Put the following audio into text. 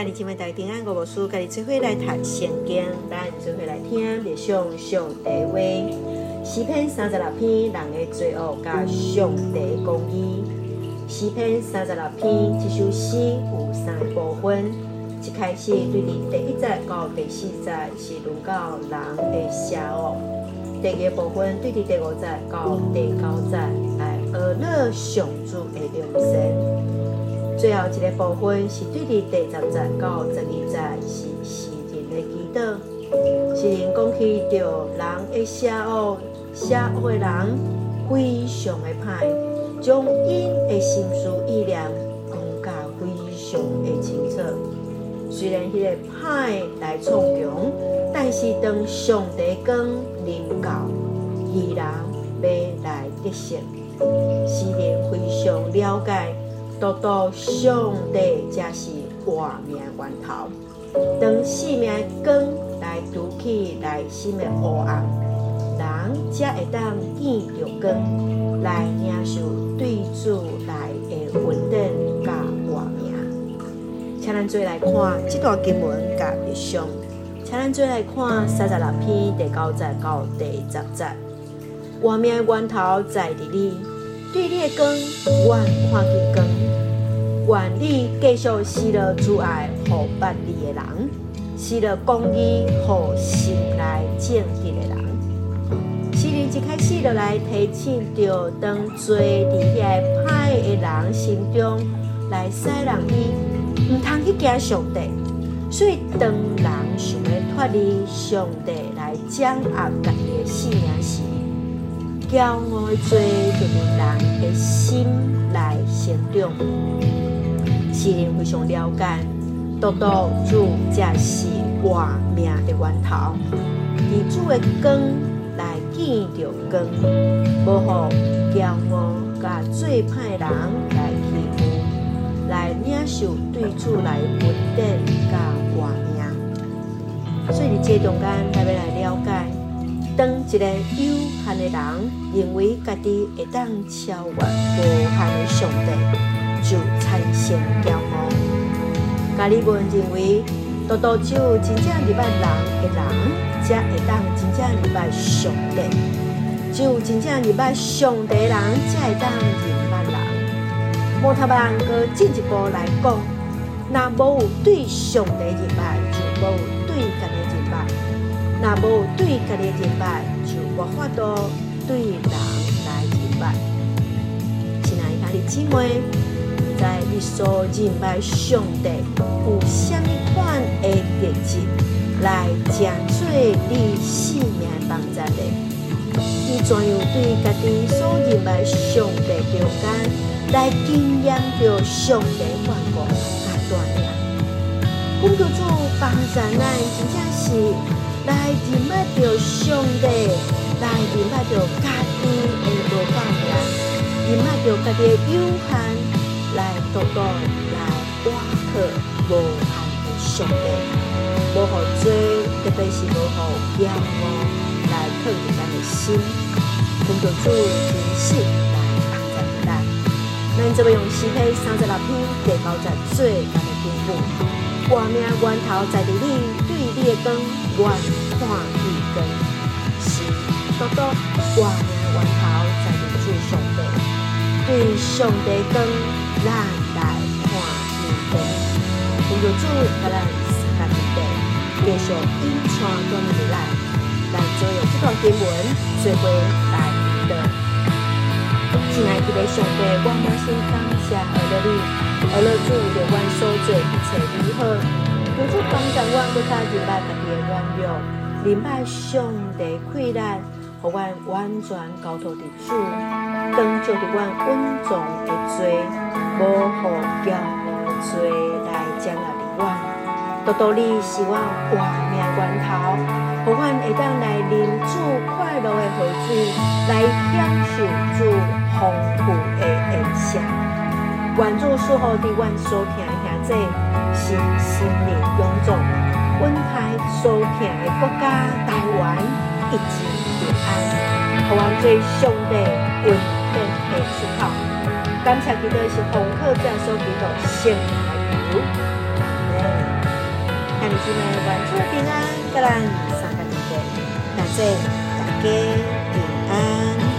家里今晚大家平安，我无事，家里做伙来读圣经，咱做伙来听默想上帝话。诗篇三十六篇，人的罪恶甲上帝公义。诗篇三十六篇，这首诗有三个部分。一开始对伫第一节到第四节是论到人的邪恶；第二部分对伫第五节到第九节来学乐上主的良善。最后一个部分是对伫第十节到十二节是诗人的祈祷，诗人讲起着人的邪恶，邪恶的人非常的歹，将因的心思意念讲甲非常的清楚。虽然迄个歹来创强，但是当上帝光临到，义人要来得胜。诗人非常了解。独独上帝才是活命源头，当生命光来拄起内心的黑暗，人才会当见着光来领受对主来的稳定甲活命。请咱做来看这段经文甲默想，请咱做来看三十六篇第九节到第十节，活命的源头在伫你，对你的光，我看见光。愿你继续施乐阻碍互别离的人，施乐公义互心内正直的人。诗人一开始就来提醒着，当做伫遐歹的人心中来使人伊，毋通去惊上帝。所以当人想要脱离上帝来掌握家己的性命时，骄傲的罪就伫人的心来成长。是人非常了解，独独主才是活命的源头，以主的光来见着光，无互骄傲甲最歹人来欺负，来领受对主来稳定甲活命。所以伫这中间，特别来，当一个有限的人认为家己会当超越无限的上帝。就产生骄傲，家里们认为，独独只有真正礼拜人的人，才会当真正礼拜上帝；只有真正礼拜上帝的人，才会当敬拜人。摩他人搁进一步来讲，若无有对上帝敬拜，就无有对家己敬拜；若无对家己敬拜，就无法度对人来敬拜。亲爱的家里姊妹。在你所敬拜上帝有什么款的特质来成做你生命帮助的？你怎样对家己所敬拜上帝中间来经验着上帝眷顾和带领？讲求主帮助咱，真正是来敬拜着上帝，来敬拜着家己的无方面，敬拜着家己的有限。来多多来挖克无限的上帝，无好罪，特别是无好骄傲来克服咱的心，工作主真实来帮助咱。咱这边用诗篇三十六篇第九节最难的经文，活命源头在伫你，对你的光，愿看见光，是多多活命源头在伫主上帝，对上帝光。咱来看见光，奉主给咱时间预备，继续引传光明来，来做用这段经文做回来的。亲爱的上帝，我满心感谢爱了你，爱了主，有阮所做一切如好？主帮助阮，不再敬拜家己的。软弱，明白上帝困难，互阮完全交托伫主，当就伫阮稳重的。罪。无互骄傲的罪来将来的。阮，独独你是阮活命源头，互阮会当来饮主快乐的河水，来享受主丰富的恩赐。愿主赐福伫阮所听的兄弟，是心灵臃肿，阮台所听的国家台湾一直平安，互阮做上帝稳定的出口。感谢基督是红鹤这样说给的，献来如。今日万事平安，各人三个大家大家平安。